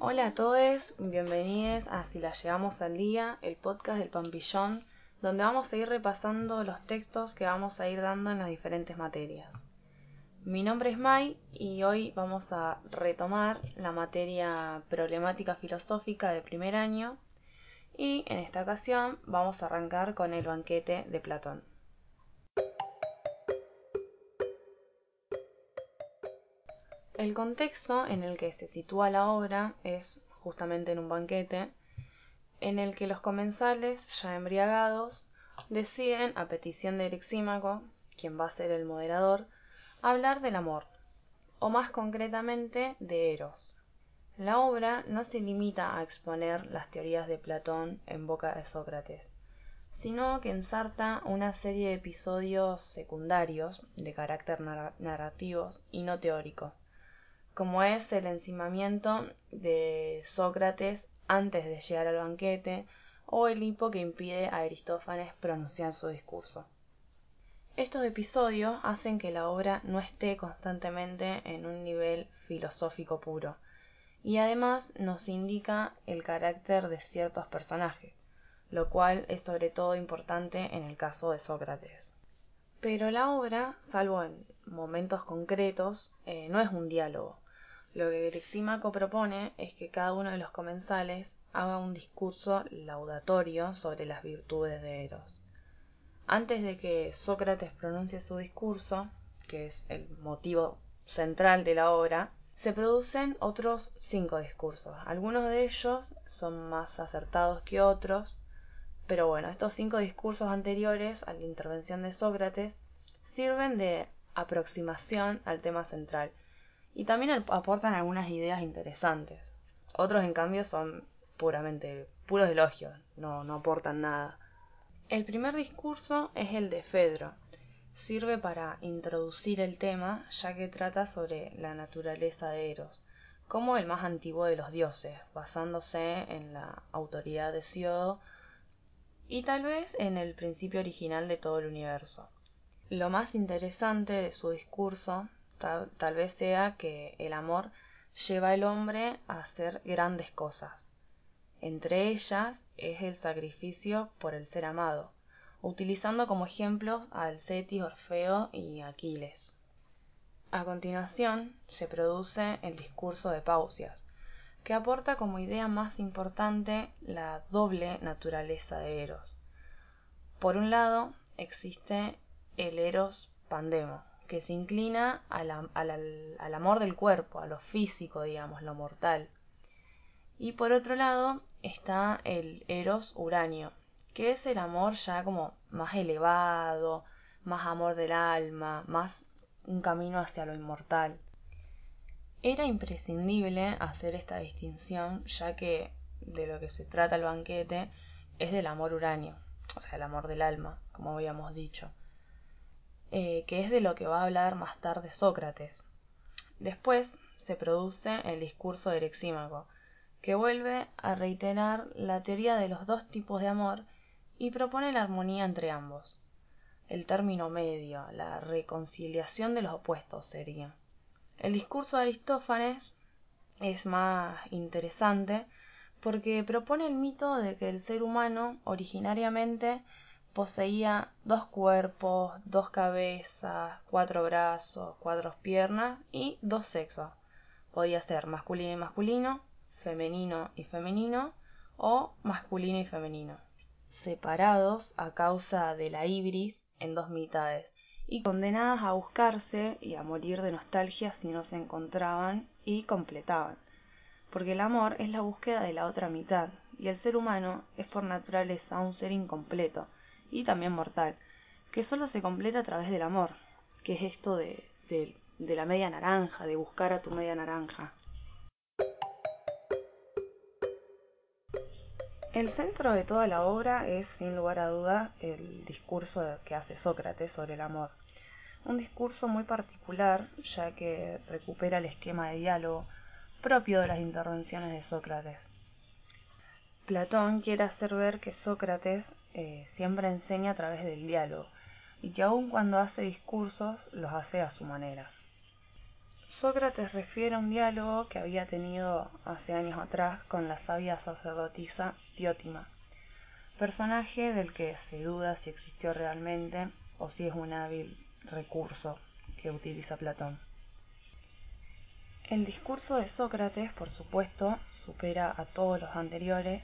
Hola a todos, bienvenidos a Si la llevamos al día, el podcast del Pampillón, donde vamos a ir repasando los textos que vamos a ir dando en las diferentes materias. Mi nombre es Mai y hoy vamos a retomar la materia problemática filosófica de primer año y en esta ocasión vamos a arrancar con el banquete de Platón. El contexto en el que se sitúa la obra es justamente en un banquete, en el que los comensales, ya embriagados, deciden, a petición de Erixímaco, quien va a ser el moderador, hablar del amor, o más concretamente de Eros. La obra no se limita a exponer las teorías de Platón en boca de Sócrates, sino que ensarta una serie de episodios secundarios de carácter narrativos y no teórico, como es el encimamiento de Sócrates antes de llegar al banquete o el hipo que impide a Aristófanes pronunciar su discurso. Estos episodios hacen que la obra no esté constantemente en un nivel filosófico puro, y además nos indica el carácter de ciertos personajes, lo cual es sobre todo importante en el caso de Sócrates. Pero la obra, salvo en momentos concretos, eh, no es un diálogo, lo que Grixímaco propone es que cada uno de los comensales haga un discurso laudatorio sobre las virtudes de Eros. Antes de que Sócrates pronuncie su discurso, que es el motivo central de la obra, se producen otros cinco discursos. Algunos de ellos son más acertados que otros, pero bueno, estos cinco discursos anteriores a la intervención de Sócrates sirven de aproximación al tema central y también aportan algunas ideas interesantes. Otros, en cambio, son puramente puros elogios, no, no aportan nada. El primer discurso es el de Fedro. Sirve para introducir el tema, ya que trata sobre la naturaleza de Eros, como el más antiguo de los dioses, basándose en la autoridad de Siodo y tal vez en el principio original de todo el universo. Lo más interesante de su discurso Tal, vez sea que el amor lleva al hombre a hacer grandes cosas. Entre ellas es el sacrificio por el ser amado, utilizando como ejemplos a Alcetis, Orfeo y Aquiles. A continuación se produce el discurso de Pausias, que aporta como idea más importante la doble naturaleza de Eros. Por un lado existe el Eros Pandemo, que se inclina al, amor del cuerpo, a lo físico, digamos, lo mortal. Y por otro lado está el eros uranio, que es el amor ya como más elevado, más amor del alma, más un camino hacia lo inmortal. Era imprescindible hacer esta distinción, ya que de lo que se trata el banquete es del amor uranio, o sea, el amor del alma, como habíamos dicho. Eh, que es de lo que va a hablar más tarde Sócrates. Después se produce el discurso de Erexímaco, que vuelve a reiterar la teoría de los dos tipos de amor y propone la armonía entre ambos. El término medio, la reconciliación de los opuestos sería. El discurso de Aristófanes es más interesante porque propone el mito de que el ser humano originariamente poseía dos cuerpos, dos cabezas, cuatro brazos, cuatro piernas y dos sexos. Podía ser masculino y masculino, femenino y femenino o masculino y femenino, separados a causa de la ibris en dos mitades y condenadas a buscarse y a morir de nostalgia si no se encontraban y completaban. Porque el amor es la búsqueda de la otra mitad, y el ser humano es por naturaleza un ser incompleto, y también mortal, que solo se completa a través del amor, que es esto de, de, la media naranja, de buscar a tu media naranja. El centro de toda la obra es, sin lugar a dudas, el discurso que hace Sócrates sobre el amor. Un discurso muy particular, ya que recupera el esquema de diálogo propio de las intervenciones de Sócrates. Platón quiere hacer ver que Sócrates eh, siempre enseña a través del diálogo y que aun cuando hace discursos los hace a su manera. Sócrates refiere a un diálogo que había tenido hace años atrás con la sabia sacerdotisa Diótima, personaje del que se duda si existió realmente o si es un hábil recurso que utiliza Platón. El discurso de Sócrates, por supuesto, supera a todos los anteriores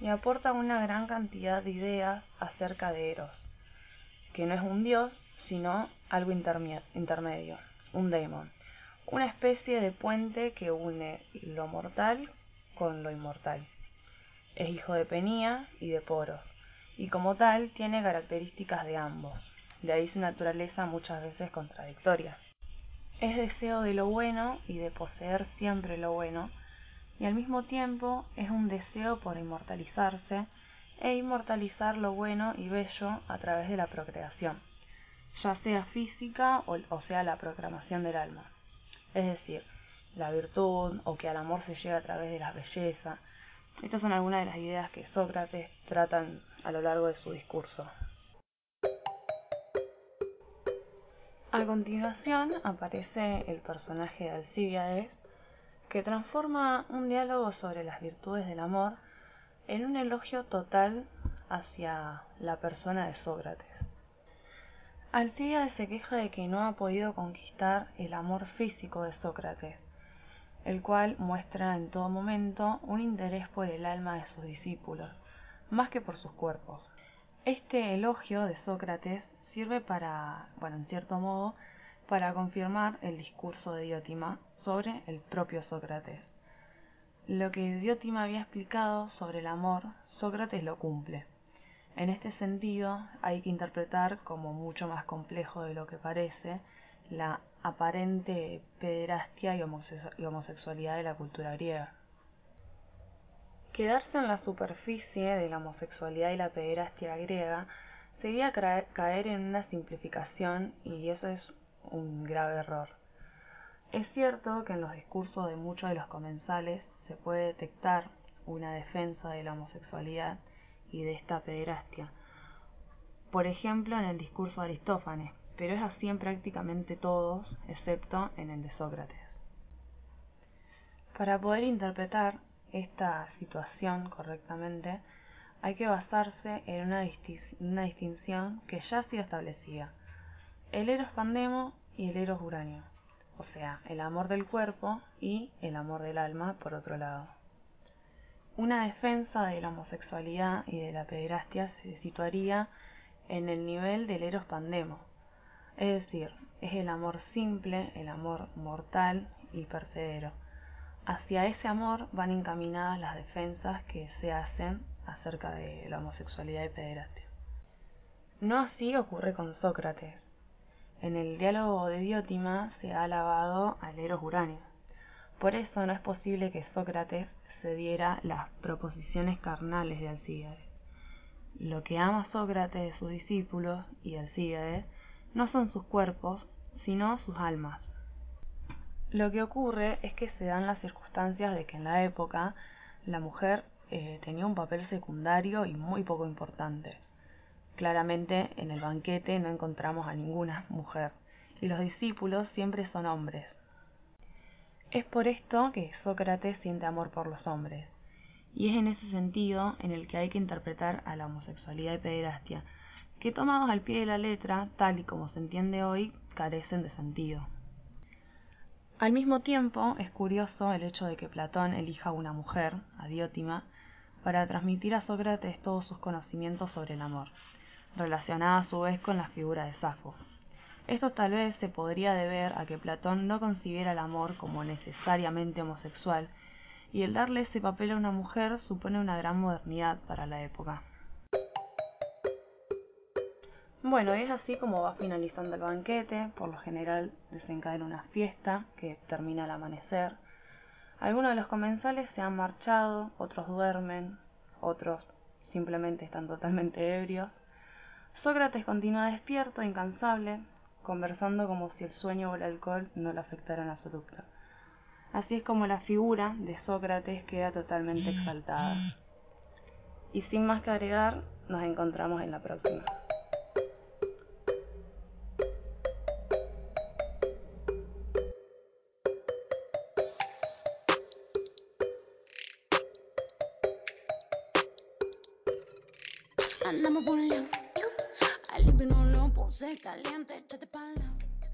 y aporta una gran cantidad de ideas acerca de Eros, que no es un dios, sino algo intermedio, un daemon, una especie de puente que une lo mortal con lo inmortal. Es hijo de Penía y de Poros, y como tal tiene características de ambos, de ahí su naturaleza muchas veces contradictoria. Es deseo de lo bueno y de poseer siempre lo bueno, y al mismo tiempo es un deseo por inmortalizarse e inmortalizar lo bueno y bello a través de la procreación, ya sea física o, sea la proclamación del alma. Es decir, la virtud o que al amor se llega a través de la belleza. Estas son algunas de las ideas que Sócrates tratan a lo largo de su discurso. A continuación aparece el personaje de Alcíbiades, que transforma un diálogo sobre las virtudes del amor en un elogio total hacia la persona de Sócrates. Alcíbiades se queja de que no ha podido conquistar el amor físico de Sócrates, el cual muestra en todo momento un interés por el alma de sus discípulos, más que por sus cuerpos. Este elogio de Sócrates sirve para, bueno, en cierto modo, para confirmar el discurso de Diótima sobre el propio Sócrates. Lo que Diótima había explicado sobre el amor, Sócrates lo cumple. En este sentido, hay que interpretar como mucho más complejo de lo que parece la aparente pederastia y homosexualidad de la cultura griega. Quedarse en la superficie de la homosexualidad y la pederastia griega sería caer en una simplificación y eso es un grave error. Es cierto que en los discursos de muchos de los comensales se puede detectar una defensa de la homosexualidad y de esta pederastia. Por ejemplo, en el discurso de Aristófanes, pero es así en prácticamente todos, excepto en el de Sócrates. Para poder interpretar esta situación correctamente, hay que basarse en una, distinción que ya ha sido establecida. El eros pandemo y el eros uranio, o sea, el amor del cuerpo y el amor del alma por otro lado. Una defensa de la homosexualidad y de la pederastia se situaría en el nivel del eros pandemo, es decir, es el amor simple, el amor mortal y percedero. Hacia ese amor van encaminadas las defensas que se hacen acerca de la homosexualidad y pederastia. No así ocurre con Sócrates. En el diálogo de Diótima se ha alabado al Eros Uranio. Por eso no es posible que Sócrates cediera las proposiciones carnales de Alcíades. Lo que ama Sócrates de sus discípulos y Alcíades no son sus cuerpos, sino sus almas. Lo que ocurre es que se dan las circunstancias de que en la época la mujer eh, tenía un papel secundario y muy poco importante. Claramente en el banquete no encontramos a ninguna mujer y los discípulos siempre son hombres. Es por esto que Sócrates siente amor por los hombres, y es en ese sentido en el que hay que interpretar a la homosexualidad y pederastia, que tomados al pie de la letra, tal y como se entiende hoy, carecen de sentido. Al mismo tiempo, es curioso el hecho de que Platón elija a una mujer, a Diótima, para transmitir a Sócrates todos sus conocimientos sobre el amor, relacionada a su vez con la figura de Safo. Esto tal vez se podría deber a que Platón no concibiera el amor como necesariamente homosexual, y el darle ese papel a una mujer supone una gran modernidad para la época. Bueno, es así como va finalizando el banquete, por lo general desencadena una fiesta que termina al amanecer, algunos de los comensales se han marchado, otros duermen, otros simplemente están totalmente ebrios. Sócrates continúa despierto, incansable, conversando como si el sueño o el alcohol no le afectaran a absoluto. Así es como la figura de Sócrates queda totalmente exaltada. Y sin más que agregar, nos encontramos en la próxima. Caliente, échate pala.